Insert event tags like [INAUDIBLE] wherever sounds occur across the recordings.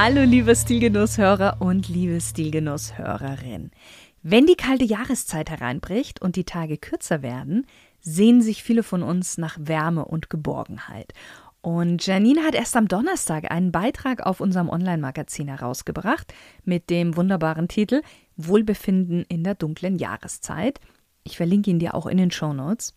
Hallo liebe Stilgenusshörer und liebe Stilgenusshörerin. Wenn die kalte Jahreszeit hereinbricht und die Tage kürzer werden, sehen sich viele von uns nach Wärme und Geborgenheit. Und Janine hat erst am Donnerstag einen Beitrag auf unserem Online-Magazin herausgebracht mit dem wunderbaren Titel Wohlbefinden in der dunklen Jahreszeit. Ich verlinke ihn dir auch in den Show Notes.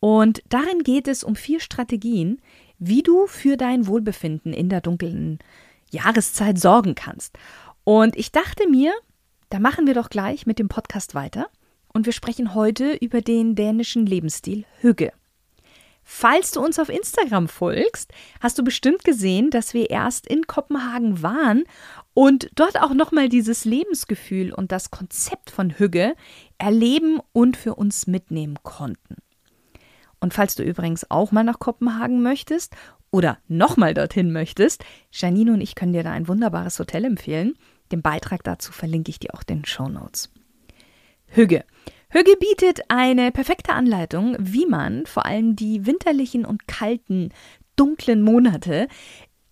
Und darin geht es um vier Strategien, wie du für dein Wohlbefinden in der dunklen Jahreszeit Jahreszeit sorgen kannst. Und ich dachte mir, da machen wir doch gleich mit dem Podcast weiter und wir sprechen heute über den dänischen Lebensstil Hügge. Falls du uns auf Instagram folgst, hast du bestimmt gesehen, dass wir erst in Kopenhagen waren und dort auch nochmal dieses Lebensgefühl und das Konzept von Hügge erleben und für uns mitnehmen konnten. Und falls du übrigens auch mal nach Kopenhagen möchtest oder nochmal dorthin möchtest, Janine und ich können dir da ein wunderbares Hotel empfehlen. Den Beitrag dazu verlinke ich dir auch in den Show Notes. Hügge. Hügge bietet eine perfekte Anleitung, wie man vor allem die winterlichen und kalten, dunklen Monate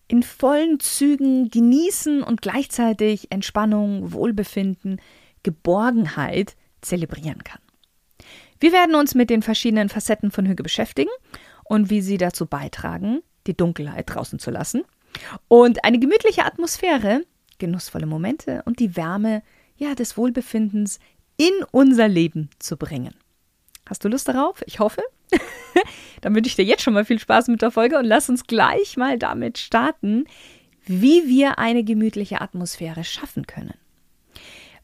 in vollen Zügen genießen und gleichzeitig Entspannung, Wohlbefinden, Geborgenheit zelebrieren kann. Wir werden uns mit den verschiedenen Facetten von Hügge beschäftigen und wie sie dazu beitragen, die Dunkelheit draußen zu lassen und eine gemütliche Atmosphäre, genussvolle Momente und die Wärme ja des Wohlbefindens in unser Leben zu bringen. Hast du Lust darauf? Ich hoffe. [LAUGHS] Dann wünsche ich dir jetzt schon mal viel Spaß mit der Folge und lass uns gleich mal damit starten, wie wir eine gemütliche Atmosphäre schaffen können.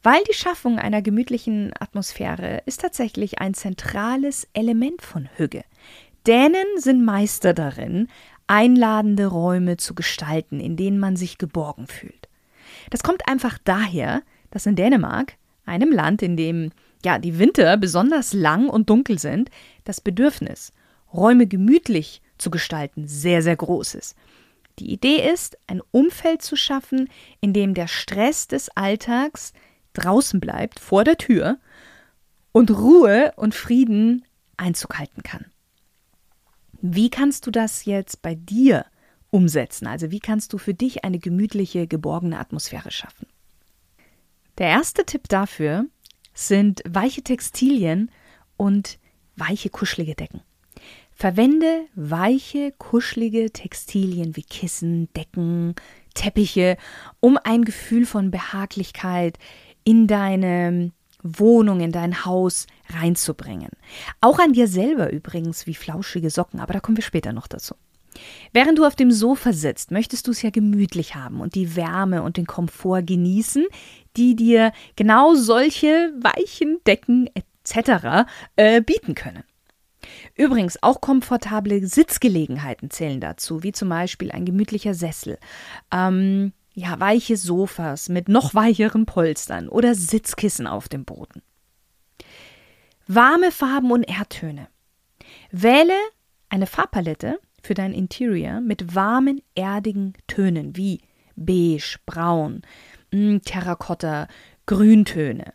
Weil die Schaffung einer gemütlichen Atmosphäre ist tatsächlich ein zentrales Element von Hügge. Dänen sind Meister darin, einladende Räume zu gestalten, in denen man sich geborgen fühlt. Das kommt einfach daher, dass in Dänemark, einem Land, in dem ja die Winter besonders lang und dunkel sind, das Bedürfnis, Räume gemütlich zu gestalten, sehr, sehr groß ist. Die Idee ist, ein Umfeld zu schaffen, in dem der Stress des Alltags draußen bleibt, vor der Tür, und Ruhe und Frieden Einzug halten kann. Wie kannst du das jetzt bei dir umsetzen? Also wie kannst du für dich eine gemütliche, geborgene Atmosphäre schaffen? Der erste Tipp dafür sind weiche Textilien und weiche, kuschelige Decken. Verwende weiche, kuschelige Textilien wie Kissen, Decken, Teppiche, um ein Gefühl von Behaglichkeit in deine Wohnung, in dein Haus reinzubringen. Auch an dir selber übrigens, wie flauschige Socken, aber da kommen wir später noch dazu. Während du auf dem Sofa sitzt, möchtest du es ja gemütlich haben und die Wärme und den Komfort genießen, die dir genau solche weichen Decken etc. Äh, bieten können. Übrigens, auch komfortable Sitzgelegenheiten zählen dazu, wie zum Beispiel ein gemütlicher Sessel, ähm, ja, weiche Sofas mit noch weicheren Polstern oder Sitzkissen auf dem Boden. Warme Farben und Erdtöne. Wähle eine Farbpalette für dein Interior mit warmen, erdigen Tönen wie beige, braun, mm, Terrakotta, Grüntöne.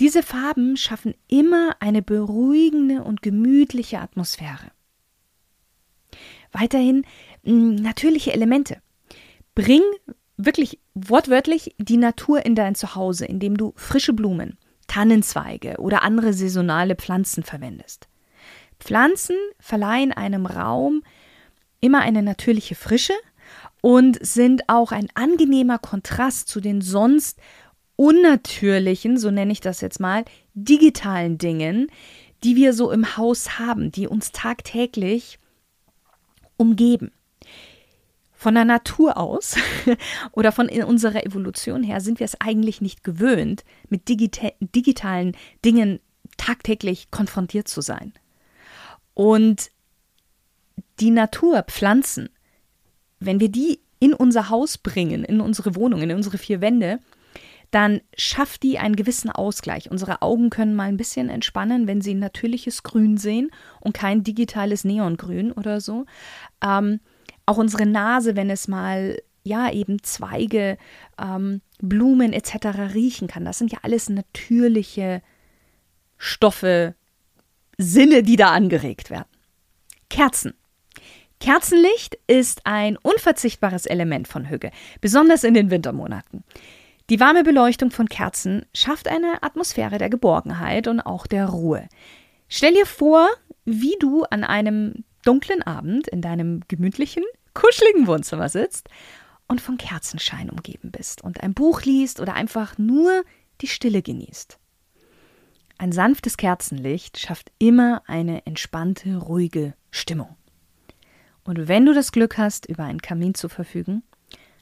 Diese Farben schaffen immer eine beruhigende und gemütliche Atmosphäre. Weiterhin mm, natürliche Elemente. Bring wirklich wortwörtlich die Natur in dein Zuhause, indem du frische Blumen, Tannenzweige oder andere saisonale Pflanzen verwendest. Pflanzen verleihen einem Raum immer eine natürliche Frische und sind auch ein angenehmer Kontrast zu den sonst unnatürlichen, so nenne ich das jetzt mal, digitalen Dingen, die wir so im Haus haben, die uns tagtäglich umgeben. Von der Natur aus [LAUGHS] oder von unserer Evolution her sind wir es eigentlich nicht gewöhnt, mit digita digitalen Dingen tagtäglich konfrontiert zu sein. Und die Natur, Pflanzen, wenn wir die in unser Haus bringen, in unsere Wohnung, in unsere vier Wände, dann schafft die einen gewissen Ausgleich. Unsere Augen können mal ein bisschen entspannen, wenn sie natürliches Grün sehen und kein digitales Neongrün oder so. Ähm, auch unsere Nase, wenn es mal ja eben Zweige, ähm, Blumen etc. riechen kann. Das sind ja alles natürliche Stoffe, Sinne, die da angeregt werden. Kerzen. Kerzenlicht ist ein unverzichtbares Element von Hügge, besonders in den Wintermonaten. Die warme Beleuchtung von Kerzen schafft eine Atmosphäre der Geborgenheit und auch der Ruhe. Stell dir vor, wie du an einem dunklen Abend in deinem gemütlichen, kuscheligen Wohnzimmer sitzt und von Kerzenschein umgeben bist und ein Buch liest oder einfach nur die Stille genießt. Ein sanftes Kerzenlicht schafft immer eine entspannte, ruhige Stimmung. Und wenn du das Glück hast, über einen Kamin zu verfügen,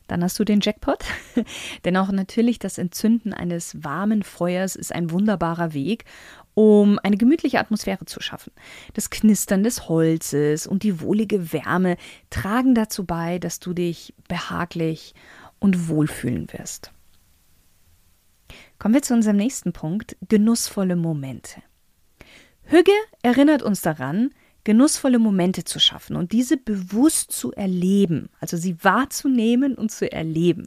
dann hast du den Jackpot. [LAUGHS] Denn auch natürlich das Entzünden eines warmen Feuers ist ein wunderbarer Weg, um eine gemütliche Atmosphäre zu schaffen. Das Knistern des Holzes und die wohlige Wärme tragen dazu bei, dass du dich behaglich und wohlfühlen wirst. Kommen wir zu unserem nächsten Punkt, genussvolle Momente. Hügge erinnert uns daran, genussvolle Momente zu schaffen und diese bewusst zu erleben, also sie wahrzunehmen und zu erleben.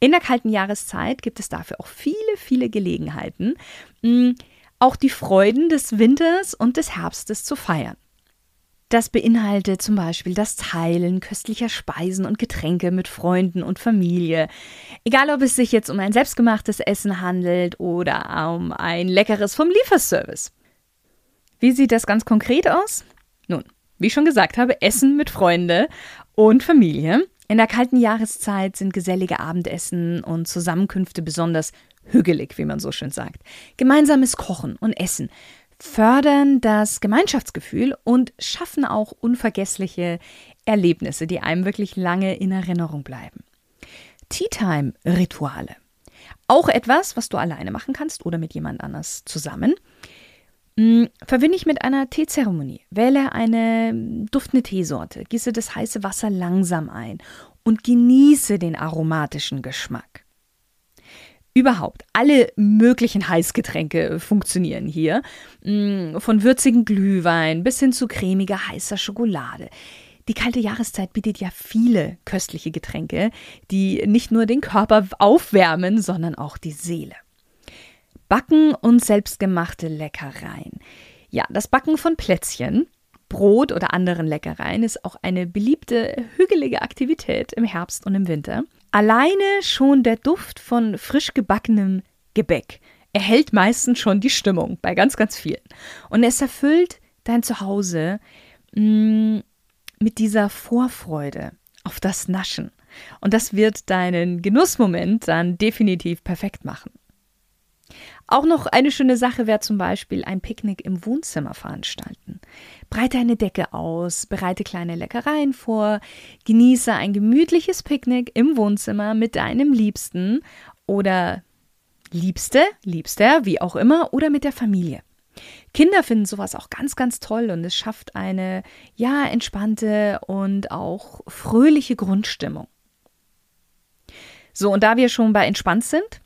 In der kalten Jahreszeit gibt es dafür auch viele, viele Gelegenheiten, mm, auch die Freuden des Winters und des Herbstes zu feiern. Das beinhaltet zum Beispiel das Teilen köstlicher Speisen und Getränke mit Freunden und Familie. Egal, ob es sich jetzt um ein selbstgemachtes Essen handelt oder um ein leckeres vom Lieferservice. Wie sieht das ganz konkret aus? Nun, wie ich schon gesagt habe, Essen mit Freunde und Familie. In der kalten Jahreszeit sind gesellige Abendessen und Zusammenkünfte besonders hügelig, wie man so schön sagt. Gemeinsames Kochen und Essen fördern das Gemeinschaftsgefühl und schaffen auch unvergessliche Erlebnisse, die einem wirklich lange in Erinnerung bleiben. Tea Time Rituale. Auch etwas, was du alleine machen kannst oder mit jemand anders zusammen. Mm, verbinde ich mit einer Teezeremonie. Wähle eine duftende Teesorte, gieße das heiße Wasser langsam ein und genieße den aromatischen Geschmack. Überhaupt, alle möglichen Heißgetränke funktionieren hier. Mm, von würzigen Glühwein bis hin zu cremiger heißer Schokolade. Die kalte Jahreszeit bietet ja viele köstliche Getränke, die nicht nur den Körper aufwärmen, sondern auch die Seele. Backen und selbstgemachte Leckereien. Ja, das Backen von Plätzchen, Brot oder anderen Leckereien ist auch eine beliebte hügelige Aktivität im Herbst und im Winter. Alleine schon der Duft von frisch gebackenem Gebäck erhält meistens schon die Stimmung bei ganz, ganz vielen. Und es erfüllt dein Zuhause mh, mm, mit dieser Vorfreude auf das Naschen. Und das wird deinen Genussmoment dann definitiv perfekt machen. Auch noch eine schöne Sache wäre zum Beispiel ein Picknick im Wohnzimmer veranstalten. Breite eine Decke aus, bereite kleine Leckereien vor, genieße ein gemütliches Picknick im Wohnzimmer mit deinem Liebsten oder Liebste, Liebster, wie auch immer, oder mit der Familie. Kinder finden sowas auch ganz, ganz toll und es schafft eine, ja, entspannte und auch fröhliche Grundstimmung. So, und da wir schon bei entspannt sind,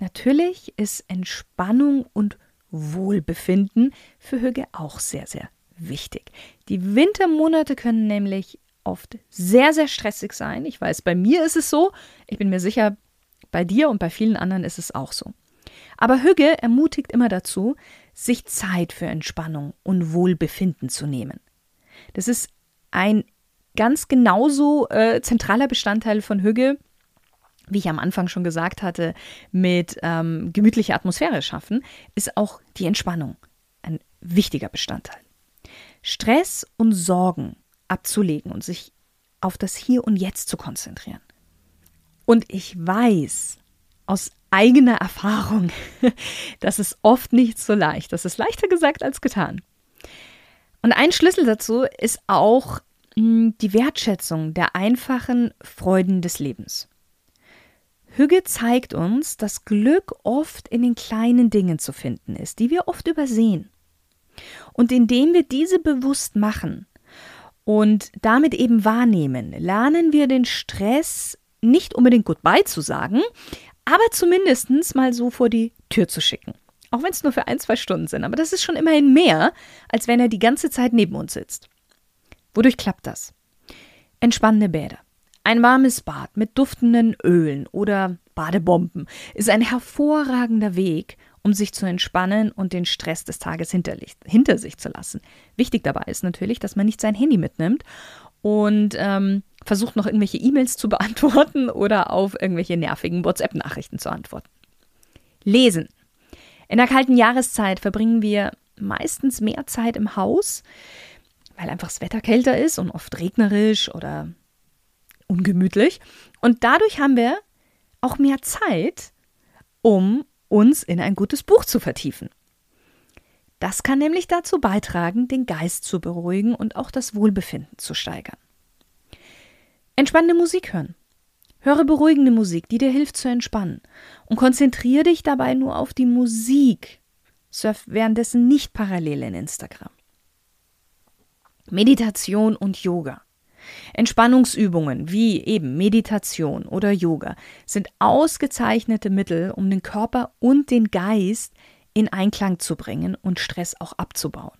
Natürlich ist Entspannung und Wohlbefinden für Hüge auch sehr, sehr wichtig. Die Wintermonate können nämlich oft sehr, sehr stressig sein. Ich weiß, bei mir ist es so. Ich bin mir sicher, bei dir und bei vielen anderen ist es auch so. Aber Hügge ermutigt immer dazu, sich Zeit für Entspannung und Wohlbefinden zu nehmen. Das ist ein ganz genauso äh, zentraler Bestandteil von Hügge wie ich am Anfang schon gesagt hatte, mit ähm, gemütlicher Atmosphäre schaffen, ist auch die Entspannung ein wichtiger Bestandteil. Stress und Sorgen abzulegen und sich auf das Hier und Jetzt zu konzentrieren. Und ich weiß aus eigener Erfahrung, [LAUGHS] das ist oft nicht so leicht. Das ist leichter gesagt als getan. Und ein Schlüssel dazu ist auch hm, die Wertschätzung der einfachen Freuden des Lebens. Hügge zeigt uns, dass Glück oft in den kleinen Dingen zu finden ist, die wir oft übersehen. Und indem wir diese bewusst machen und damit eben wahrnehmen, lernen wir den Stress nicht unbedingt Goodbye zu sagen, aber zumindest mal so vor die Tür zu schicken. Auch wenn es nur für ein, zwei Stunden sind. Aber das ist schon immerhin mehr, als wenn er die ganze Zeit neben uns sitzt. Wodurch klappt das? Entspannende Bäder. Ein warmes Bad mit duftenden Ölen oder Badebomben ist ein hervorragender Weg, um sich zu entspannen und den Stress des Tages hinter, sich zu lassen. Wichtig dabei ist natürlich, dass man nicht sein Handy mitnimmt und ähm, versucht noch irgendwelche E-Mails zu [LAUGHS] beantworten oder auf irgendwelche nervigen WhatsApp-Nachrichten zu antworten. Lesen. In der kalten Jahreszeit verbringen wir meistens mehr Zeit im Haus, weil einfach das Wetter kälter ist und oft regnerisch oder ungemütlich. Und dadurch haben wir auch mehr Zeit, um uns in ein gutes Buch zu vertiefen. Das kann nämlich dazu beitragen, den Geist zu beruhigen und auch das Wohlbefinden zu steigern. Entspannende Musik hören. Höre beruhigende Musik, die dir hilft zu entspannen. Und konzentriere dich dabei nur auf die Musik. Surf währenddessen nicht parallel in Instagram. Meditation und Yoga. Entspannungsübungen wie eben Meditation oder Yoga sind ausgezeichnete Mittel, um den Körper und den Geist in Einklang zu bringen und Stress auch abzubauen.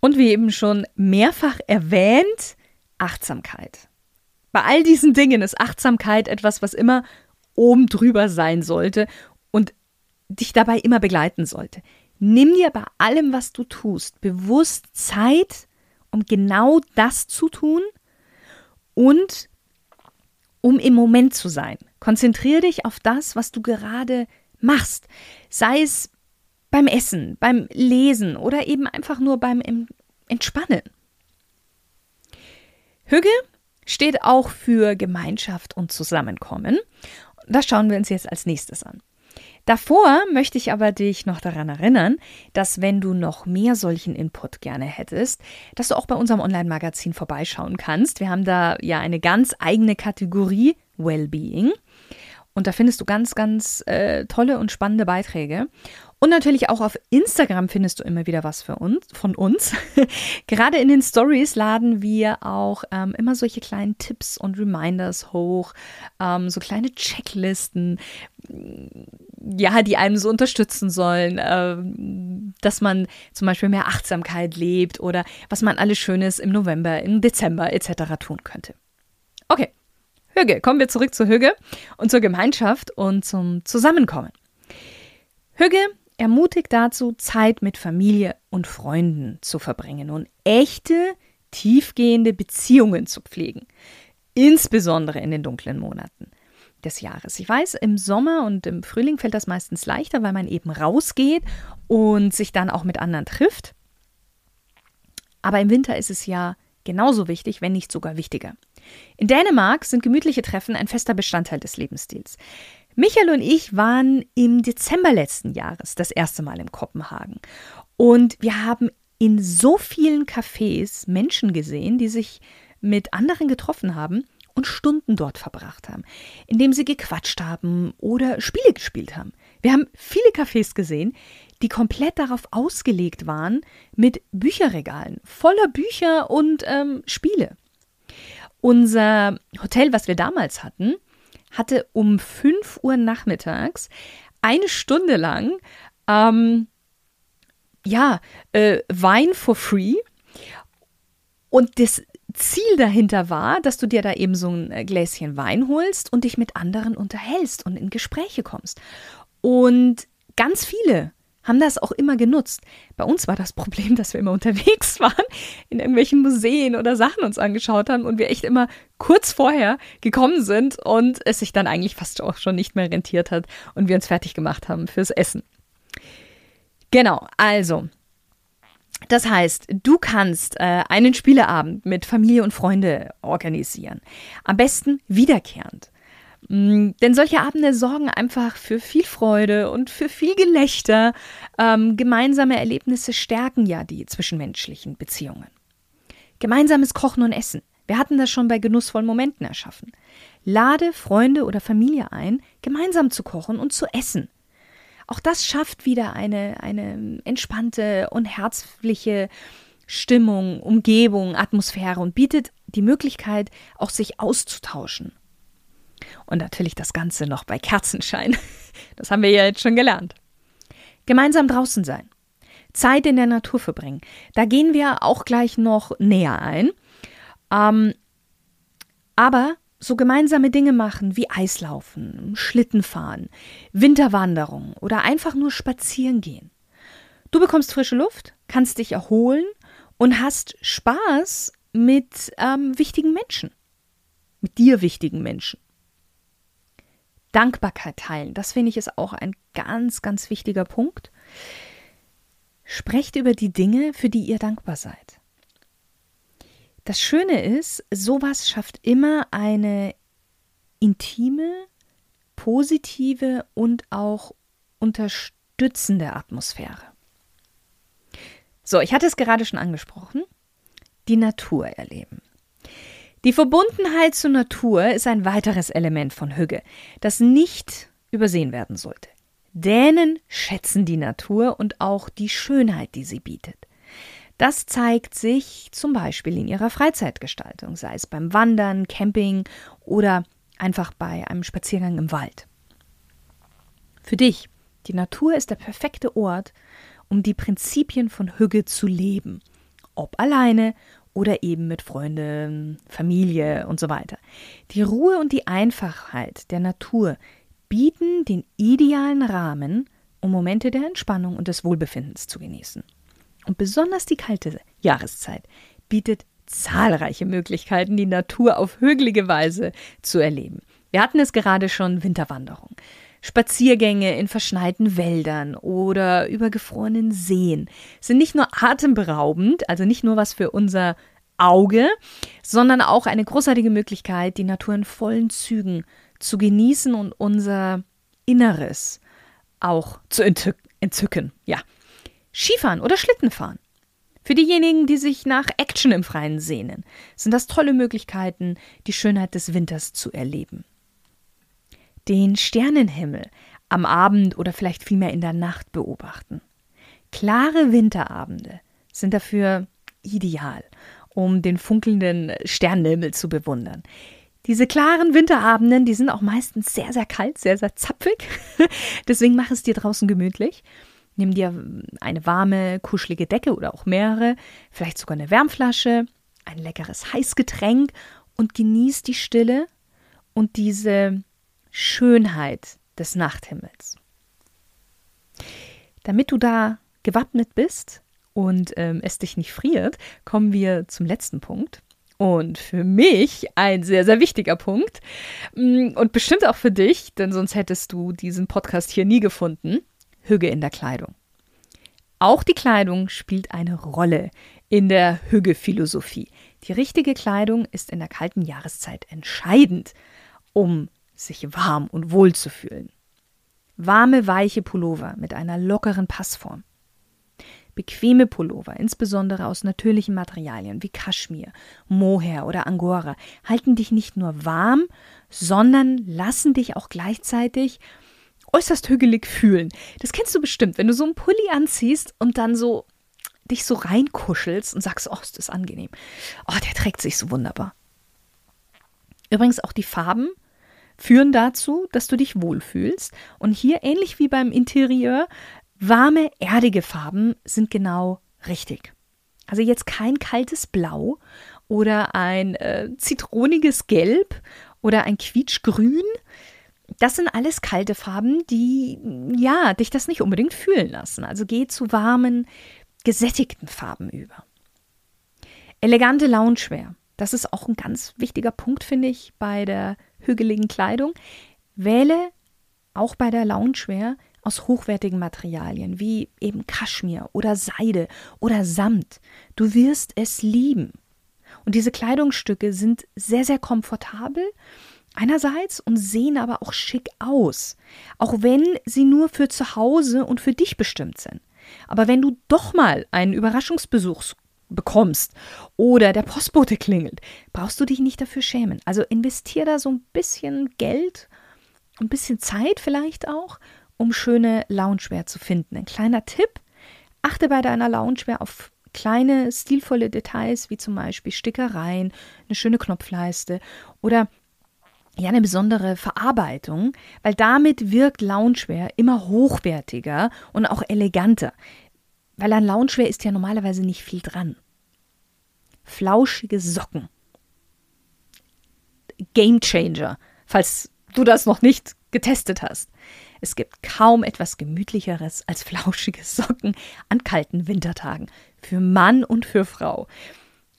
Und wie eben schon mehrfach erwähnt, Achtsamkeit. Bei all diesen Dingen ist Achtsamkeit etwas, was immer oben drüber sein sollte und dich dabei immer begleiten sollte. Nimm dir bei allem, was du tust, bewusst Zeit, um genau das zu tun und um im Moment zu sein. Konzentriere dich auf das, was du gerade machst. Sei es beim Essen, beim Lesen oder eben einfach nur beim Entspannen. Hügge steht auch für Gemeinschaft und Zusammenkommen. Das schauen wir uns jetzt als nächstes an. Davor möchte ich aber dich noch daran erinnern, dass wenn du noch mehr solchen Input gerne hättest, dass du auch bei unserem Online-Magazin vorbeischauen kannst. Wir haben da ja eine ganz eigene Kategorie Wellbeing. Und da findest du ganz, ganz äh, tolle und spannende Beiträge. Und natürlich auch auf Instagram findest du immer wieder was für uns, von uns. [LAUGHS] Gerade in den Stories laden wir auch ähm, immer solche kleinen Tipps und Reminders hoch, ähm, so kleine Checklisten, ja, die einem so unterstützen sollen, äh, dass man zum Beispiel mehr Achtsamkeit lebt oder was man alles Schönes im November, im Dezember etc. tun könnte. Okay, Hüge, kommen wir zurück zu Hüge und zur Gemeinschaft und zum Zusammenkommen. Hüge ermutigt dazu, Zeit mit Familie und Freunden zu verbringen und echte, tiefgehende Beziehungen zu pflegen. Insbesondere in den dunklen Monaten des Jahres. Ich weiß, im Sommer und im Frühling fällt das meistens leichter, weil man eben rausgeht und sich dann auch mit anderen trifft. Aber im Winter ist es ja genauso wichtig, wenn nicht sogar wichtiger. In Dänemark sind gemütliche Treffen ein fester Bestandteil des Lebensstils. Michael und ich waren im Dezember letzten Jahres das erste Mal in Kopenhagen. Und wir haben in so vielen Cafés Menschen gesehen, die sich mit anderen getroffen haben und Stunden dort verbracht haben, indem sie gequatscht haben oder Spiele gespielt haben. Wir haben viele Cafés gesehen, die komplett darauf ausgelegt waren mit Bücherregalen, voller Bücher und ähm, Spiele. Unser Hotel, was wir damals hatten, hatte um 5 Uhr nachmittags eine Stunde lang ähm, ja, äh, Wein for free. Und das Ziel dahinter war, dass du dir da eben so ein Gläschen Wein holst und dich mit anderen unterhältst und in Gespräche kommst. Und ganz viele haben das auch immer genutzt. Bei uns war das Problem, dass wir immer unterwegs [LAUGHS] waren, in irgendwelchen Museen oder Sachen uns angeschaut haben und wir echt immer kurz vorher gekommen sind und es sich dann eigentlich fast auch schon nicht mehr rentiert hat und wir uns fertig gemacht haben fürs Essen. Genau, also. Das heißt, du kannst äh, einen Spieleabend mit Familie und Freunde organisieren. Am besten wiederkehrend. Mm, denn solche Abende sorgen einfach für viel Freude und für viel Gelächter. Ähm, gemeinsame Erlebnisse stärken ja die zwischenmenschlichen Beziehungen. Gemeinsames Kochen und Essen. Wir hatten das schon bei genussvollen Momenten erschaffen. Lade Freunde oder Familie ein, gemeinsam zu kochen und zu essen. Auch das schafft wieder eine, eine entspannte und herzliche Stimmung, Umgebung, Atmosphäre und bietet die Möglichkeit, auch sich auszutauschen. Und natürlich das Ganze noch bei Kerzenschein. [LAUGHS] Das haben wir ja jetzt schon gelernt. Gemeinsam draußen sein. Zeit in der Natur verbringen. Da gehen wir auch gleich noch näher ein. Ähm, aber so gemeinsame Dinge machen wie Eislaufen, Schlittenfahren, Winterwanderung oder einfach nur spazieren gehen. Du bekommst frische Luft, kannst dich erholen und hast Spaß mit ähm, wichtigen Menschen, mit dir wichtigen Menschen. Dankbarkeit teilen, das finde ich ist auch ein ganz, ganz wichtiger Punkt. Sprecht über die Dinge, für die ihr dankbar seid. Das Schöne ist, sowas schafft immer eine intime, positive und auch unterstützende Atmosphäre. So, ich hatte es gerade schon angesprochen, die Natur erleben. Die Verbundenheit zur Natur ist ein weiteres Element von Hügge, das nicht übersehen werden sollte. Dänen schätzen die Natur und auch die Schönheit, die sie bietet. Das zeigt sich zum Beispiel in ihrer Freizeitgestaltung, sei es beim Wandern, Camping oder einfach bei einem Spaziergang im Wald. Für dich, die Natur ist der perfekte Ort, um die Prinzipien von Hügge zu leben, ob alleine oder eben mit Freunden, Familie und so weiter. Die Ruhe und die Einfachheit der Natur bieten den idealen Rahmen, um Momente der Entspannung und des Wohlbefindens zu genießen. Und besonders die kalte Jahreszeit bietet zahlreiche Möglichkeiten, die Natur auf hügelige Weise zu erleben. Wir hatten es gerade schon Winterwanderung. Spaziergänge in verschneiten Wäldern oder über gefrorenen Seen sind nicht nur atemberaubend, also nicht nur was für unser Auge, sondern auch eine großartige Möglichkeit, die Natur in vollen Zügen zu genießen und unser Inneres auch zu entzücken. Ja. Skifahren oder Schlittenfahren. Für diejenigen, die sich nach Action im Freien sehnen, sind das tolle Möglichkeiten, die Schönheit des Winters zu erleben den Sternenhimmel am Abend oder vielleicht vielmehr in der Nacht beobachten. Klare Winterabende sind dafür ideal, um den funkelnden Sternenhimmel zu bewundern. Diese klaren Winterabenden, die sind auch meistens sehr, sehr kalt, sehr, sehr zapfig. [LAUGHS] Deswegen mach es dir draußen gemütlich. Nimm dir eine warme, kuschelige Decke oder auch mehrere, vielleicht sogar eine Wärmflasche, ein leckeres Heißgetränk und genieß die Stille und diese Schönheit des Nachthimmels. Damit du da gewappnet bist und ähm, es dich nicht friert, kommen wir zum letzten Punkt. Und für mich ein sehr, sehr wichtiger Punkt. Mm, und bestimmt auch für dich, denn sonst hättest du diesen Podcast hier nie gefunden. Hüge in der Kleidung. Auch die Kleidung spielt eine Rolle in der Hüge-Philosophie. Die richtige Kleidung ist in der kalten Jahreszeit entscheidend, um sich warm und wohl zu fühlen. Warme, weiche Pullover mit einer lockeren Passform. Bequeme Pullover, insbesondere aus natürlichen Materialien wie Kaschmir, Mohair oder Angora, halten dich nicht nur warm, sondern lassen dich auch gleichzeitig äußerst hügelig fühlen. Das kennst du bestimmt, wenn du so einen Pulli anziehst und dann so dich so reinkuschelst und sagst, oh, ist das angenehm. Oh, der trägt sich so wunderbar. Übrigens auch die Farben führen dazu, dass du dich wohlfühlst. Und hier, ähnlich wie beim Interieur, warme, erdige Farben sind genau richtig. Also jetzt kein kaltes Blau oder ein äh, zitroniges Gelb oder ein quietschgrün. Das sind alles kalte Farben, die ja dich das nicht unbedingt fühlen lassen. Also geh zu warmen, gesättigten Farben über. Elegante Loungewear. Das ist auch ein ganz wichtiger Punkt, finde ich, bei der hügeligen Kleidung. Wähle auch bei der Loungewear aus hochwertigen Materialien wie eben Kaschmir oder Seide oder Samt. Du wirst es lieben. Und diese Kleidungsstücke sind sehr, sehr komfortabel einerseits und sehen aber auch schick aus, auch wenn sie nur für zu Hause und für dich bestimmt sind. Aber wenn du doch mal einen Überraschungsbesuch bekommst oder der Postbote klingelt, brauchst du dich nicht dafür schämen. Also investier da so ein bisschen Geld, ein bisschen Zeit vielleicht auch, um schöne Loungewear zu finden. Ein kleiner Tipp, achte bei deiner Loungewear auf kleine stilvolle Details wie zum Beispiel Stickereien, eine schöne Knopfleiste oder ja eine besondere Verarbeitung, weil damit wirkt Loungewear immer hochwertiger und auch eleganter. Weil an Loungewear ist ja normalerweise nicht viel dran. Flauschige Socken. Game Changer, falls du das noch nicht getestet hast. Es gibt kaum etwas gemütlicheres als flauschige Socken an kalten Wintertagen. Für Mann und für Frau.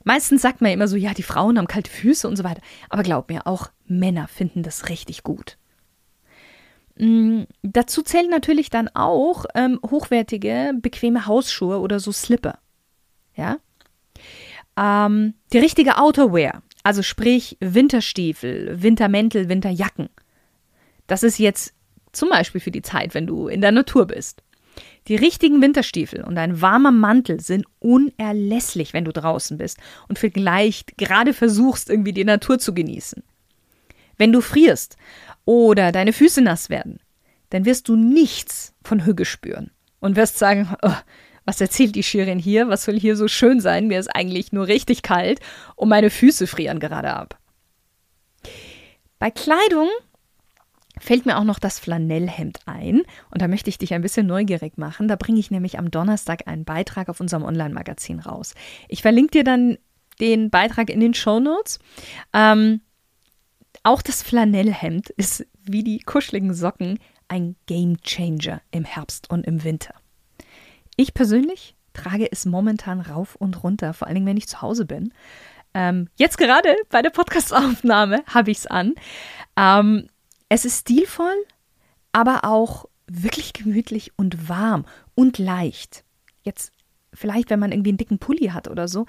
Meistens sagt man immer so, ja, die Frauen haben kalte Füße und so weiter. Aber glaub mir, auch Männer finden das richtig gut. Mhm, dazu zählen natürlich dann auch ähm, hochwertige, bequeme Hausschuhe oder so Slipper. Ja. Ähm, die richtige Outerwear, also sprich Winterstiefel, Wintermäntel, Winterjacken. Das ist jetzt zum Beispiel für die Zeit, wenn du in der Natur bist. Die richtigen Winterstiefel und ein warmer Mantel sind unerlässlich, wenn du draußen bist und vielleicht gerade versuchst, irgendwie die Natur zu genießen. Wenn du frierst oder deine Füße nass werden, dann wirst du nichts von Hüge spüren und wirst sagen, oh, was erzählt die Schirin hier? Was soll hier so schön sein? Mir ist eigentlich nur richtig kalt und meine Füße frieren gerade ab. Bei Kleidung fällt mir auch noch das Flanellhemd ein und da möchte ich dich ein bisschen neugierig machen. Da bringe ich nämlich am Donnerstag einen Beitrag auf unserem Online-Magazin raus. Ich verlinke dir dann den Beitrag in den Show Notes. Ähm, auch das Flanellhemd ist wie die kuscheligen Socken ein Game Changer im Herbst und im Winter. Ich persönlich trage es momentan rauf und runter, vor allen Dingen, wenn ich zu Hause bin. Ähm, jetzt gerade bei der Podcastaufnahme [LAUGHS] habe ich es an. Ähm, es ist stilvoll, aber auch wirklich gemütlich und warm und leicht. Jetzt vielleicht, wenn man irgendwie einen dicken Pulli hat oder so.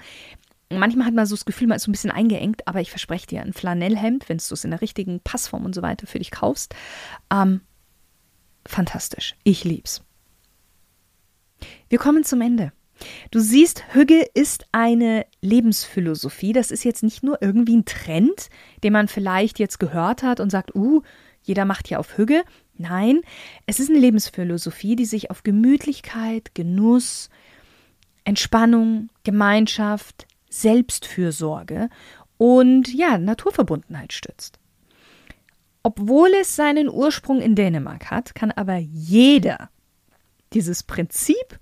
Manchmal hat man so das Gefühl, man ist so ein bisschen eingeengt, aber ich verspreche dir, ein Flanellhemd, wenn du es in der richtigen Passform und so weiter für dich kaufst, ähm, fantastisch. Ich lieb's. Wir kommen zum Ende. Du siehst, Hügge ist eine Lebensphilosophie. Das ist jetzt nicht nur irgendwie ein Trend, den man vielleicht jetzt gehört hat und sagt, uh, jeder macht ja auf Hügge. Nein, es ist eine Lebensphilosophie, die sich auf Gemütlichkeit, Genuss, Entspannung, Gemeinschaft, Selbstfürsorge und ja, Naturverbundenheit stützt. Obwohl es seinen Ursprung in Dänemark hat, kann aber jeder dieses Prinzip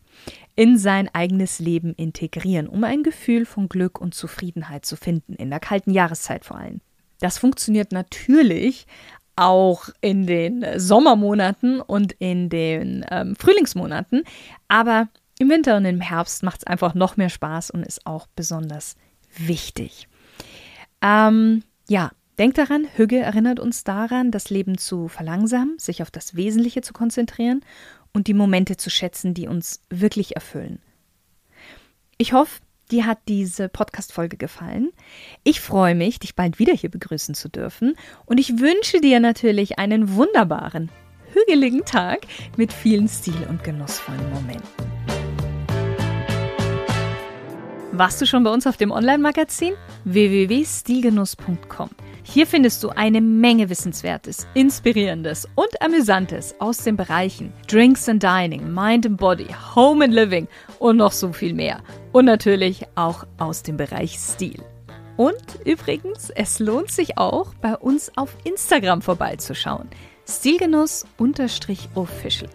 in sein eigenes Leben integrieren, um ein Gefühl von Glück und Zufriedenheit zu finden, in der kalten Jahreszeit vor allem. Das funktioniert natürlich auch in den Sommermonaten und in den ähm, Frühlingsmonaten, aber im Winter und im Herbst macht es einfach noch mehr Spaß und ist auch besonders wichtig. Ähm, ja, denk daran, Hügge erinnert uns daran, das Leben zu verlangsamen, sich auf das Wesentliche zu konzentrieren und die Momente zu schätzen, die uns wirklich erfüllen. Ich hoffe, dir hat diese Podcast-Folge gefallen. Ich freue mich, dich bald wieder hier begrüßen zu dürfen und ich wünsche dir natürlich einen wunderbaren, hügeligen Tag mit vielen stil- und genussvollen Momenten. Warst du schon bei uns auf dem Online-Magazin? www.stilgenuss.com hier findest du eine Menge Wissenswertes, Inspirierendes und Amüsantes aus den Bereichen Drinks and Dining, Mind and Body, Home and Living und noch so viel mehr. Und natürlich auch aus dem Bereich Stil. Und übrigens, es lohnt sich auch, bei uns auf Instagram vorbeizuschauen. Stilgenuss-official.